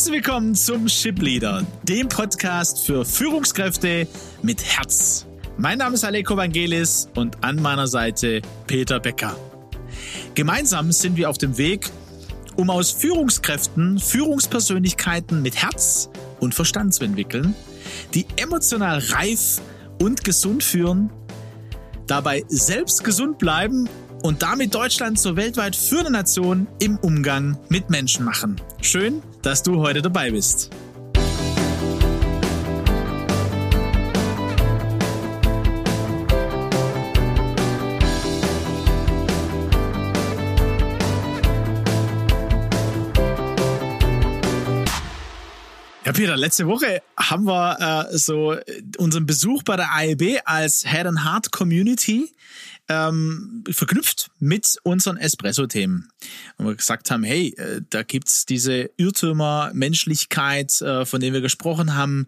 Herzlich willkommen zum Ship Leader, dem Podcast für Führungskräfte mit Herz. Mein Name ist Aleko Vangelis und an meiner Seite Peter Becker. Gemeinsam sind wir auf dem Weg, um aus Führungskräften Führungspersönlichkeiten mit Herz und Verstand zu entwickeln, die emotional reif und gesund führen, dabei selbst gesund bleiben und damit Deutschland zur weltweit führenden Nation im Umgang mit Menschen machen. Schön, dass du heute dabei bist. Ja, Peter, letzte Woche haben wir äh, so unseren Besuch bei der AEB als Head and Heart Community ähm, verknüpft mit unseren Espresso-Themen. Und wir gesagt haben, hey, äh, da gibt's diese Irrtümer, Menschlichkeit, äh, von denen wir gesprochen haben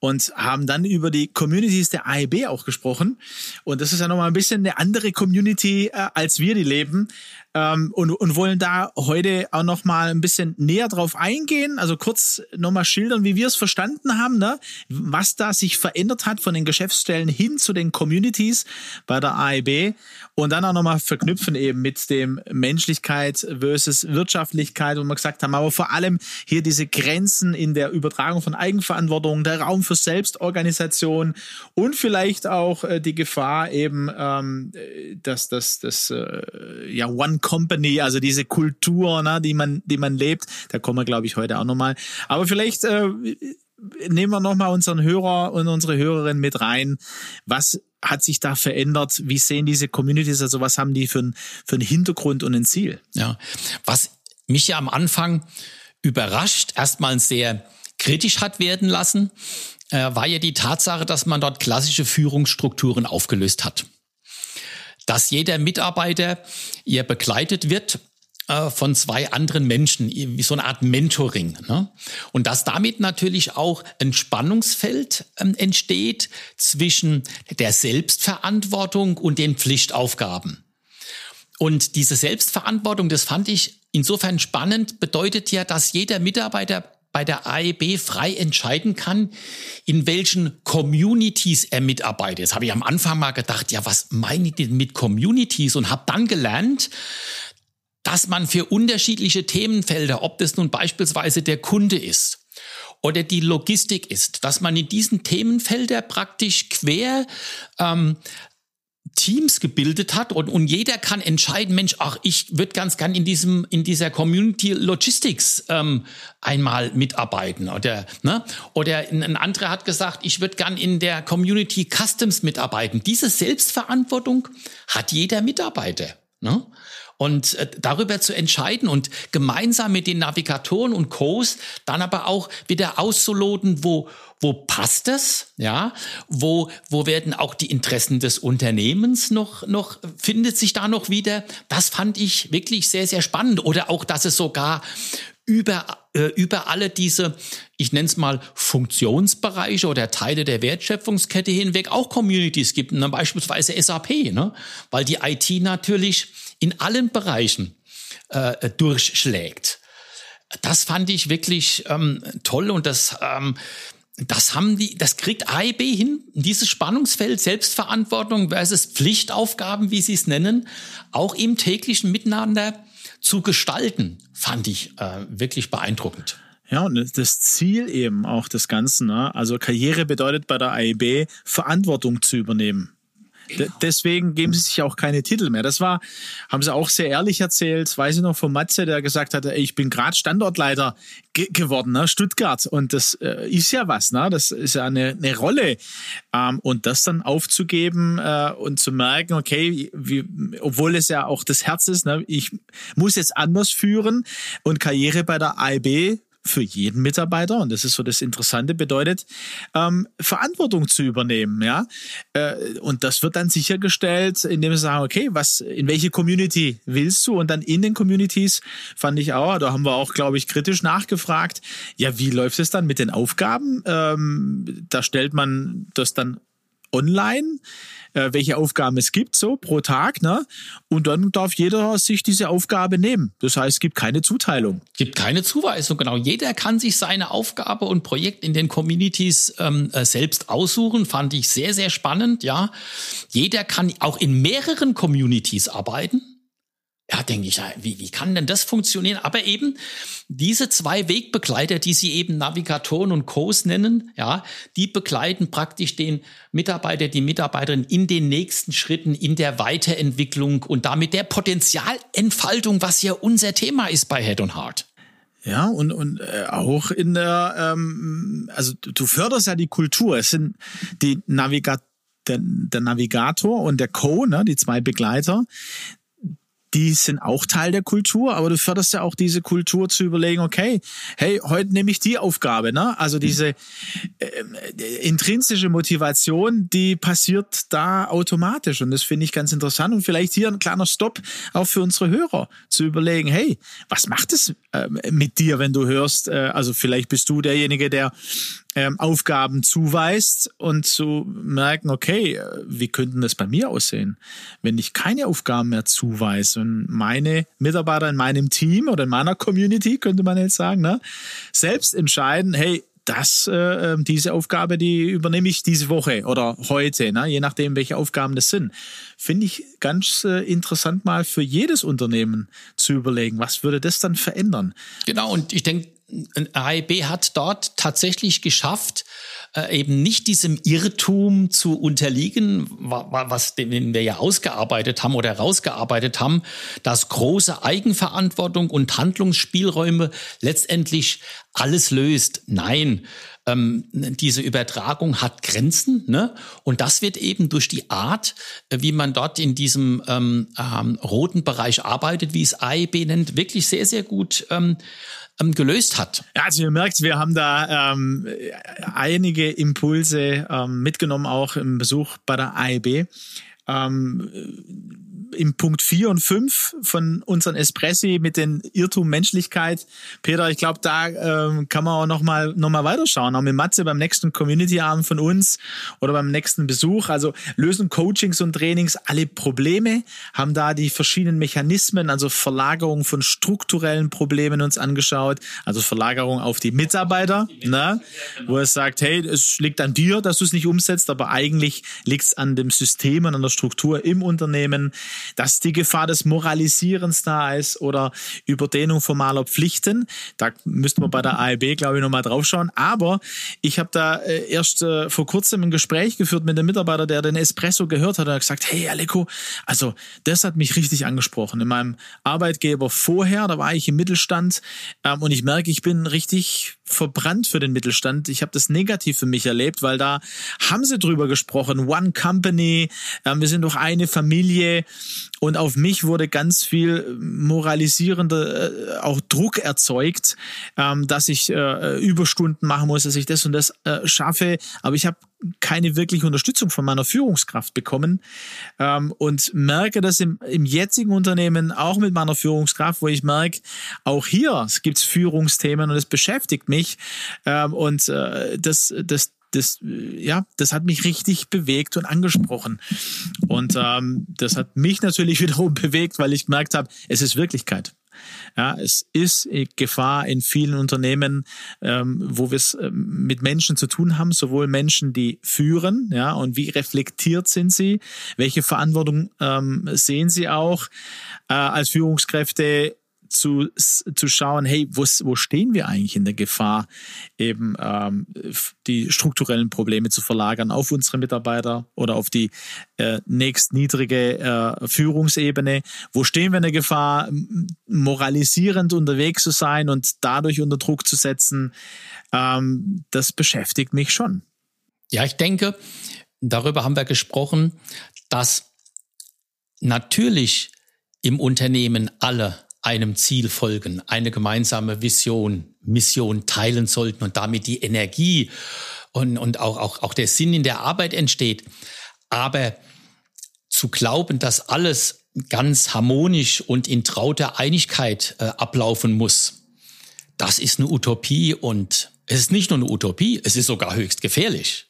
und haben dann über die Communities der AEB auch gesprochen. Und das ist ja nochmal ein bisschen eine andere Community, äh, als wir die leben ähm, und, und wollen da heute auch noch mal ein bisschen näher drauf eingehen, also kurz noch mal schildern, wie wir es verstanden haben, ne? was da sich verändert hat von den Geschäftsstellen hin zu den Communities bei der AEB und dann auch noch mal verknüpfen eben mit dem Menschlichkeit versus Wirtschaftlichkeit, wo wir gesagt haben, aber vor allem hier diese Grenzen in der Übertragung von Eigenverantwortung, der Raum für Selbstorganisation und vielleicht auch äh, die Gefahr eben, ähm, dass das, das äh, ja One Company, also diese Kultur, ne, die man, die man lebt. Da kommen wir, glaube ich, heute auch nochmal. Aber vielleicht äh, nehmen wir nochmal unseren Hörer und unsere Hörerin mit rein. Was hat sich da verändert? Wie sehen diese Communities? Also was haben die für, ein, für einen Hintergrund und ein Ziel? Ja, was mich ja am Anfang überrascht, erstmal sehr kritisch hat werden lassen, äh, war ja die Tatsache, dass man dort klassische Führungsstrukturen aufgelöst hat dass jeder Mitarbeiter ihr begleitet wird äh, von zwei anderen Menschen, wie so eine Art Mentoring. Ne? Und dass damit natürlich auch ein Spannungsfeld ähm, entsteht zwischen der Selbstverantwortung und den Pflichtaufgaben. Und diese Selbstverantwortung, das fand ich insofern spannend, bedeutet ja, dass jeder Mitarbeiter bei der AEB frei entscheiden kann, in welchen Communities er mitarbeitet. Jetzt habe ich am Anfang mal gedacht, ja, was meine ich denn mit Communities? Und habe dann gelernt, dass man für unterschiedliche Themenfelder, ob das nun beispielsweise der Kunde ist oder die Logistik ist, dass man in diesen Themenfelder praktisch quer ähm, Teams gebildet hat und, und jeder kann entscheiden, Mensch, ach, ich würde ganz gern in diesem in dieser Community Logistics ähm, einmal mitarbeiten oder ne oder ein anderer hat gesagt, ich würde gern in der Community Customs mitarbeiten. Diese Selbstverantwortung hat jeder Mitarbeiter. Ne? Und äh, darüber zu entscheiden und gemeinsam mit den Navigatoren und Co's dann aber auch wieder auszuloten, wo, wo passt es, ja, wo, wo werden auch die Interessen des Unternehmens noch, noch, findet sich da noch wieder. Das fand ich wirklich sehr, sehr spannend. Oder auch, dass es sogar über, äh, über alle diese, ich nenne es mal Funktionsbereiche oder Teile der Wertschöpfungskette hinweg auch Communities gibt, ne? beispielsweise SAP, ne? weil die IT natürlich in allen Bereichen äh, durchschlägt. Das fand ich wirklich ähm, toll und das ähm, das haben die, das kriegt AEB hin, dieses Spannungsfeld Selbstverantwortung versus Pflichtaufgaben, wie sie es nennen, auch im täglichen Miteinander zu gestalten, fand ich äh, wirklich beeindruckend. Ja, und das Ziel eben auch des Ganzen, ne? also Karriere bedeutet bei der AEB Verantwortung zu übernehmen. Deswegen geben sie sich auch keine Titel mehr. Das war, haben sie auch sehr ehrlich erzählt, weiß ich noch von Matze, der gesagt hat, ich bin gerade Standortleiter ge geworden, ne, Stuttgart. Und das äh, ist ja was, ne? Das ist ja eine, eine Rolle. Ähm, und das dann aufzugeben äh, und zu merken, okay, wie, obwohl es ja auch das Herz ist, ne, ich muss jetzt anders führen und Karriere bei der AIB für jeden Mitarbeiter, und das ist so das Interessante, bedeutet, ähm, Verantwortung zu übernehmen, ja. Äh, und das wird dann sichergestellt, indem sie sagen, okay, was, in welche Community willst du? Und dann in den Communities fand ich auch, da haben wir auch, glaube ich, kritisch nachgefragt, ja, wie läuft es dann mit den Aufgaben? Ähm, da stellt man das dann online äh, welche Aufgaben es gibt, so pro Tag, ne? Und dann darf jeder sich diese Aufgabe nehmen. Das heißt, es gibt keine Zuteilung. Es gibt keine Zuweisung, genau. Jeder kann sich seine Aufgabe und Projekt in den Communities ähm, äh, selbst aussuchen. Fand ich sehr, sehr spannend, ja. Jeder kann auch in mehreren Communities arbeiten. Ja, denke ich, wie, wie kann denn das funktionieren? Aber eben diese zwei Wegbegleiter, die Sie eben Navigatoren und Co's nennen, ja, die begleiten praktisch den Mitarbeiter, die Mitarbeiterin in den nächsten Schritten in der Weiterentwicklung und damit der Potenzialentfaltung, was ja unser Thema ist bei Head und Heart. Ja, und, und äh, auch in der, ähm, also du förderst ja die Kultur. Es sind die Navigat der, der Navigator und der Co, ne, die zwei Begleiter, die sind auch Teil der Kultur, aber du förderst ja auch diese Kultur zu überlegen, okay, hey, heute nehme ich die Aufgabe, ne? Also diese äh, intrinsische Motivation, die passiert da automatisch und das finde ich ganz interessant und vielleicht hier ein kleiner Stopp auch für unsere Hörer zu überlegen, hey, was macht es äh, mit dir, wenn du hörst, äh, also vielleicht bist du derjenige, der ähm, Aufgaben zuweist und zu merken, okay, äh, wie könnten das bei mir aussehen, wenn ich keine Aufgaben mehr zuweise und meine Mitarbeiter in meinem Team oder in meiner Community, könnte man jetzt sagen, ne, selbst entscheiden, hey, das, äh, ähm, diese Aufgabe, die übernehme ich diese Woche oder heute, ne, je nachdem, welche Aufgaben das sind. Finde ich ganz äh, interessant mal für jedes Unternehmen zu überlegen, was würde das dann verändern? Genau, und ich denke, AIB hat dort tatsächlich geschafft, äh, eben nicht diesem Irrtum zu unterliegen, was den wir ja ausgearbeitet haben oder rausgearbeitet haben, dass große Eigenverantwortung und Handlungsspielräume letztendlich alles löst. Nein, ähm, diese Übertragung hat Grenzen, ne? Und das wird eben durch die Art, äh, wie man dort in diesem ähm, ähm, roten Bereich arbeitet, wie es AIB nennt, wirklich sehr, sehr gut ähm, ähm, gelöst hat. Ja, also ihr merkt, wir haben da ähm, einige Impulse ähm, mitgenommen, auch im Besuch bei der AEB. Ähm, im Punkt 4 und 5 von unseren Espressi mit den Irrtum Menschlichkeit. Peter, ich glaube, da ähm, kann man auch nochmal noch mal weiterschauen. Auch mit Matze beim nächsten Community-Abend von uns oder beim nächsten Besuch. Also lösen Coachings und Trainings alle Probleme, haben da die verschiedenen Mechanismen, also Verlagerung von strukturellen Problemen uns angeschaut, also Verlagerung auf die Mitarbeiter, ne? wo er sagt, hey, es liegt an dir, dass du es nicht umsetzt, aber eigentlich liegt es an dem System und an der Struktur im Unternehmen dass die Gefahr des Moralisierens da ist oder Überdehnung formaler Pflichten. Da müssten wir bei der ALB, glaube ich, nochmal drauf schauen. Aber ich habe da äh, erst äh, vor kurzem ein Gespräch geführt mit einem Mitarbeiter, der den Espresso gehört hat. Er hat gesagt, hey Aleko, also das hat mich richtig angesprochen. In meinem Arbeitgeber vorher, da war ich im Mittelstand ähm, und ich merke, ich bin richtig verbrannt für den Mittelstand. Ich habe das negativ für mich erlebt, weil da haben sie drüber gesprochen. One Company, ähm, wir sind doch eine Familie und auf mich wurde ganz viel moralisierender äh, auch Druck erzeugt, ähm, dass ich äh, Überstunden machen muss, dass ich das und das äh, schaffe. Aber ich habe keine wirkliche Unterstützung von meiner Führungskraft bekommen ähm, und merke das im, im jetzigen Unternehmen auch mit meiner Führungskraft, wo ich merke, auch hier gibt es Führungsthemen und es beschäftigt mich ähm, und äh, das, das das, ja, das hat mich richtig bewegt und angesprochen. Und ähm, das hat mich natürlich wiederum bewegt, weil ich gemerkt habe, es ist Wirklichkeit. Ja, es ist Gefahr in vielen Unternehmen, ähm, wo wir es ähm, mit Menschen zu tun haben, sowohl Menschen, die führen, ja, und wie reflektiert sind sie, welche Verantwortung ähm, sehen sie auch äh, als Führungskräfte zu, zu schauen, hey, wo, wo stehen wir eigentlich in der Gefahr, eben ähm, die strukturellen Probleme zu verlagern auf unsere Mitarbeiter oder auf die äh, nächstniedrige äh, Führungsebene? Wo stehen wir in der Gefahr, moralisierend unterwegs zu sein und dadurch unter Druck zu setzen? Ähm, das beschäftigt mich schon. Ja, ich denke, darüber haben wir gesprochen, dass natürlich im Unternehmen alle einem Ziel folgen, eine gemeinsame Vision, Mission teilen sollten und damit die Energie und, und auch, auch, auch der Sinn in der Arbeit entsteht. Aber zu glauben, dass alles ganz harmonisch und in trauter Einigkeit äh, ablaufen muss, das ist eine Utopie und es ist nicht nur eine Utopie, es ist sogar höchst gefährlich.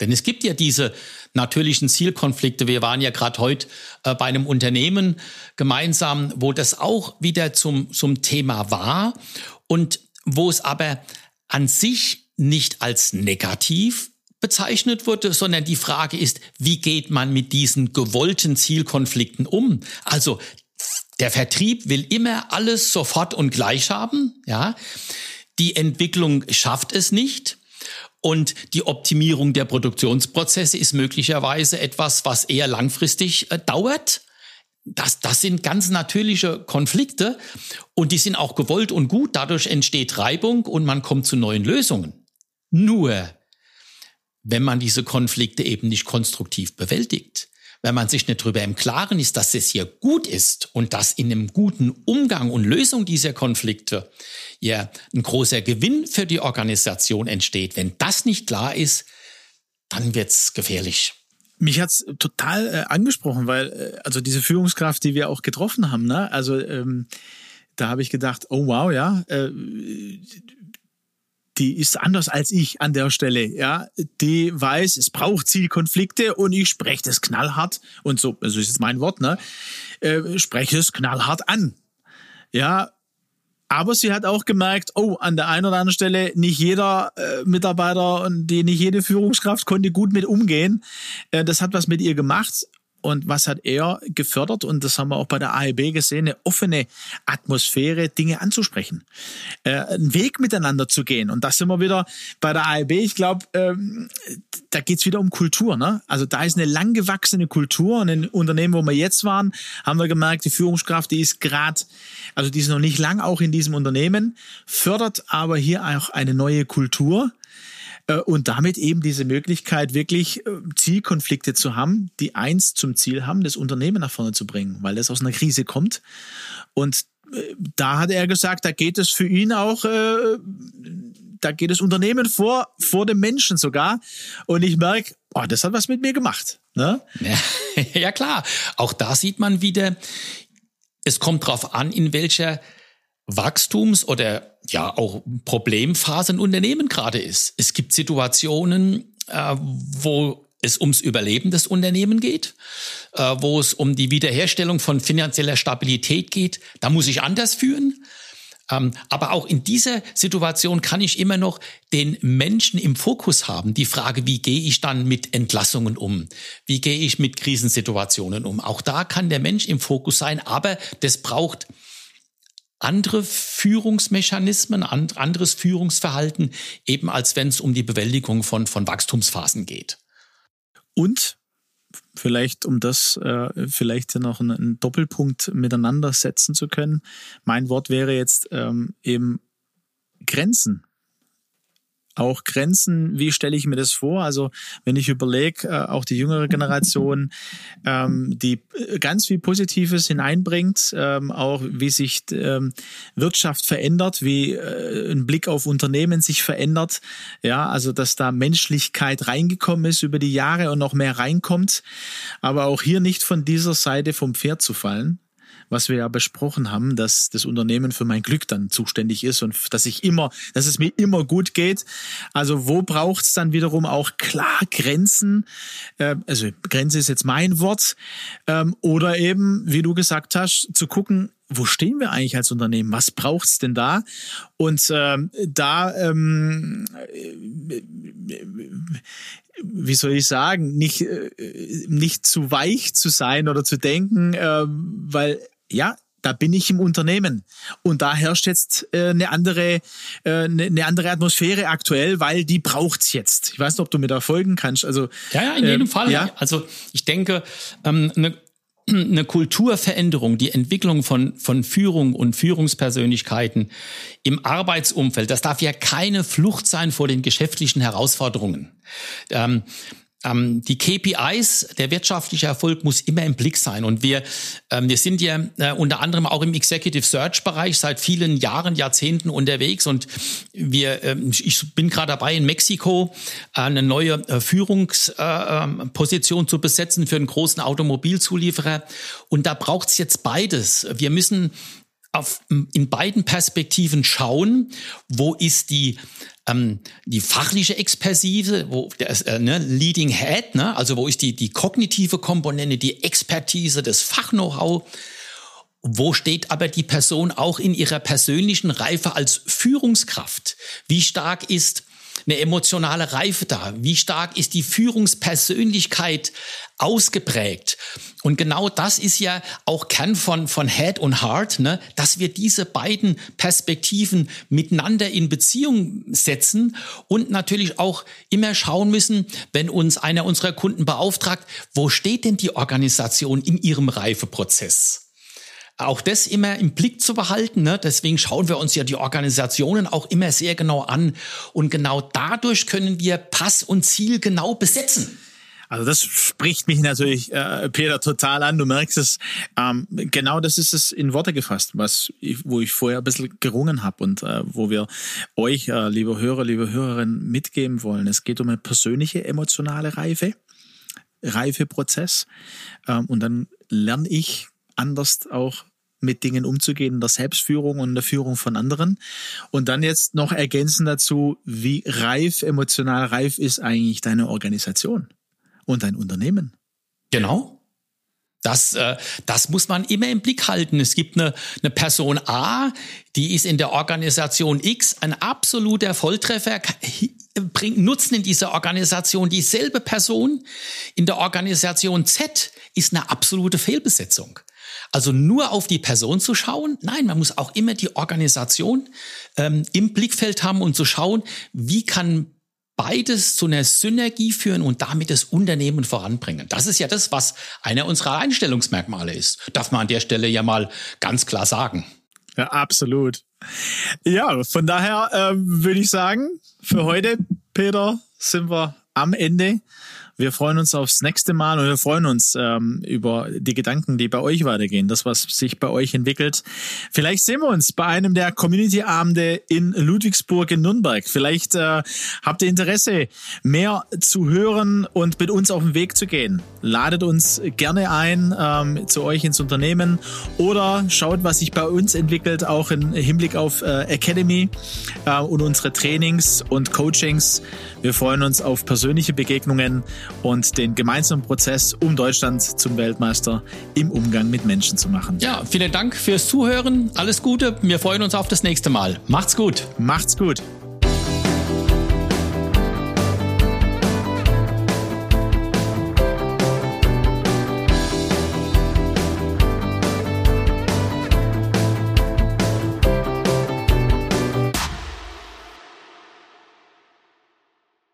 Denn es gibt ja diese natürlichen Zielkonflikte. Wir waren ja gerade heute äh, bei einem Unternehmen gemeinsam, wo das auch wieder zum, zum Thema war und wo es aber an sich nicht als negativ bezeichnet wurde, sondern die Frage ist, wie geht man mit diesen gewollten Zielkonflikten um? Also der Vertrieb will immer alles sofort und gleich haben, ja. Die Entwicklung schafft es nicht. Und die Optimierung der Produktionsprozesse ist möglicherweise etwas, was eher langfristig äh, dauert. Das, das sind ganz natürliche Konflikte und die sind auch gewollt und gut. Dadurch entsteht Reibung und man kommt zu neuen Lösungen. Nur, wenn man diese Konflikte eben nicht konstruktiv bewältigt, wenn man sich nicht darüber im Klaren ist, dass es hier gut ist und dass in einem guten Umgang und Lösung dieser Konflikte ja ein großer Gewinn für die Organisation entsteht. Wenn das nicht klar ist, dann wird's gefährlich. Mich hat's total äh, angesprochen, weil äh, also diese Führungskraft, die wir auch getroffen haben, ne, also ähm, da habe ich gedacht, oh wow, ja, äh, die ist anders als ich an der Stelle, ja. Die weiß, es braucht Zielkonflikte und ich spreche das knallhart und so, also ist jetzt mein Wort, ne, äh, spreche es knallhart an. Ja, aber sie hat auch gemerkt, oh, an der einen oder anderen Stelle nicht jeder äh, Mitarbeiter und die nicht jede Führungskraft konnte gut mit umgehen. Äh, das hat was mit ihr gemacht und was hat er gefördert? Und das haben wir auch bei der AEB gesehen, eine offene Atmosphäre, Dinge anzusprechen, äh, einen Weg miteinander zu gehen. Und das sind wir wieder bei der AEB. Ich glaube, ähm, da geht's wieder um Kultur. Ne? Also da ist eine langgewachsene Kultur. Und in Unternehmen, wo wir jetzt waren, haben wir gemerkt, die Führungskraft, die ist gerade, also die ist noch nicht lang auch in diesem Unternehmen, fördert aber hier auch eine neue Kultur und damit eben diese Möglichkeit, wirklich äh, Zielkonflikte zu haben, die eins zum Ziel haben, das Unternehmen nach vorne zu bringen, weil das aus einer Krise kommt. Und äh, da hat er gesagt, da geht es für ihn auch, äh, da geht das Unternehmen vor, vor dem Menschen sogar. Und ich merke, oh, das hat was mit mir gemacht. Ne? Ja, ja klar, auch da sieht man wieder, es kommt drauf an, in welcher Wachstums- oder ja auch Problemphase ein Unternehmen gerade ist. Es gibt Situationen, äh, wo es ums Überleben des Unternehmens geht, äh, wo es um die Wiederherstellung von finanzieller Stabilität geht. Da muss ich anders führen. Ähm, aber auch in dieser Situation kann ich immer noch den Menschen im Fokus haben. Die Frage, wie gehe ich dann mit Entlassungen um? Wie gehe ich mit Krisensituationen um? Auch da kann der Mensch im Fokus sein, aber das braucht andere Führungsmechanismen, anderes Führungsverhalten, eben als wenn es um die Bewältigung von, von Wachstumsphasen geht. Und vielleicht, um das äh, vielleicht noch einen, einen, Doppelpunkt miteinander setzen zu können, mein Wort wäre jetzt ähm, eben Grenzen auch Grenzen, wie stelle ich mir das vor? Also wenn ich überlege, äh, auch die jüngere Generation, ähm, die äh, ganz viel Positives hineinbringt, ähm, auch wie sich ähm, Wirtschaft verändert, wie äh, ein Blick auf Unternehmen sich verändert, ja, also dass da Menschlichkeit reingekommen ist über die Jahre und noch mehr reinkommt, aber auch hier nicht von dieser Seite vom Pferd zu fallen, was wir ja besprochen haben, dass das Unternehmen für mein Glück dann zuständig ist und dass ich immer, dass es mir immer gut geht. Also wo braucht es dann wiederum auch klar Grenzen? Äh, also Grenze ist jetzt mein Wort. Ähm, oder eben, wie du gesagt hast, zu gucken, wo stehen wir eigentlich als Unternehmen? Was braucht's denn da? Und ähm, da, ähm, wie soll ich sagen, nicht, äh, nicht zu weich zu sein oder zu denken, äh, weil ja, da bin ich im Unternehmen. Und da herrscht jetzt äh, eine andere, äh, eine, eine andere Atmosphäre aktuell, weil die braucht's jetzt. Ich weiß nicht, ob du mir da folgen kannst. Also ja, ja in jedem äh, Fall. Ja. Also ich denke, ähm, eine, eine Kulturveränderung, die Entwicklung von, von Führung und Führungspersönlichkeiten im Arbeitsumfeld, das darf ja keine Flucht sein vor den geschäftlichen Herausforderungen. Ähm, ähm, die KPIs, der wirtschaftliche Erfolg muss immer im Blick sein. Und wir, ähm, wir sind ja äh, unter anderem auch im Executive Search Bereich seit vielen Jahren, Jahrzehnten unterwegs. Und wir, äh, ich bin gerade dabei, in Mexiko eine neue äh, Führungsposition äh, ähm, zu besetzen für einen großen Automobilzulieferer. Und da braucht es jetzt beides. Wir müssen auf, in beiden Perspektiven schauen, wo ist die ähm, die fachliche Expertise, wo der äh, ne, Leading Head, ne, also wo ist die, die kognitive Komponente, die Expertise, das Fach-Know-how. Wo steht aber die Person auch in ihrer persönlichen Reife als Führungskraft? Wie stark ist eine emotionale Reife da? Wie stark ist die Führungspersönlichkeit ausgeprägt? Und genau das ist ja auch Kern von, von Head und Heart, ne? dass wir diese beiden Perspektiven miteinander in Beziehung setzen und natürlich auch immer schauen müssen, wenn uns einer unserer Kunden beauftragt, wo steht denn die Organisation in ihrem Reifeprozess? Auch das immer im Blick zu behalten. Ne? Deswegen schauen wir uns ja die Organisationen auch immer sehr genau an. Und genau dadurch können wir Pass und Ziel genau besetzen. Also das spricht mich natürlich, äh, Peter, total an. Du merkst es. Ähm, genau das ist es in Worte gefasst, was ich, wo ich vorher ein bisschen gerungen habe und äh, wo wir euch, äh, liebe Hörer, liebe Hörerinnen, mitgeben wollen. Es geht um eine persönliche emotionale Reife, Reifeprozess. Ähm, und dann lerne ich anders auch mit Dingen umzugehen in der Selbstführung und in der Führung von anderen. Und dann jetzt noch ergänzen dazu, wie reif, emotional reif ist eigentlich deine Organisation und dein Unternehmen. Genau. Das, äh, das muss man immer im Blick halten. Es gibt eine, eine Person A, die ist in der Organisation X ein absoluter Volltreffer, bringt Nutzen in dieser Organisation. Dieselbe Person in der Organisation Z ist eine absolute Fehlbesetzung. Also nur auf die Person zu schauen. Nein, man muss auch immer die Organisation ähm, im Blickfeld haben und zu schauen, wie kann beides zu einer Synergie führen und damit das Unternehmen voranbringen. Das ist ja das, was einer unserer Einstellungsmerkmale ist. Darf man an der Stelle ja mal ganz klar sagen. Ja, absolut. Ja, von daher äh, würde ich sagen, für heute, Peter, sind wir am Ende. Wir freuen uns aufs nächste Mal und wir freuen uns ähm, über die Gedanken, die bei euch weitergehen, das, was sich bei euch entwickelt. Vielleicht sehen wir uns bei einem der Community-Abende in Ludwigsburg in Nürnberg. Vielleicht äh, habt ihr Interesse, mehr zu hören und mit uns auf den Weg zu gehen. Ladet uns gerne ein ähm, zu euch ins Unternehmen oder schaut, was sich bei uns entwickelt, auch im Hinblick auf äh, Academy äh, und unsere Trainings und Coachings. Wir freuen uns auf persönliche Begegnungen und den gemeinsamen Prozess, um Deutschland zum Weltmeister im Umgang mit Menschen zu machen. Ja, vielen Dank fürs Zuhören. Alles Gute. Wir freuen uns auf das nächste Mal. Macht's gut. Macht's gut.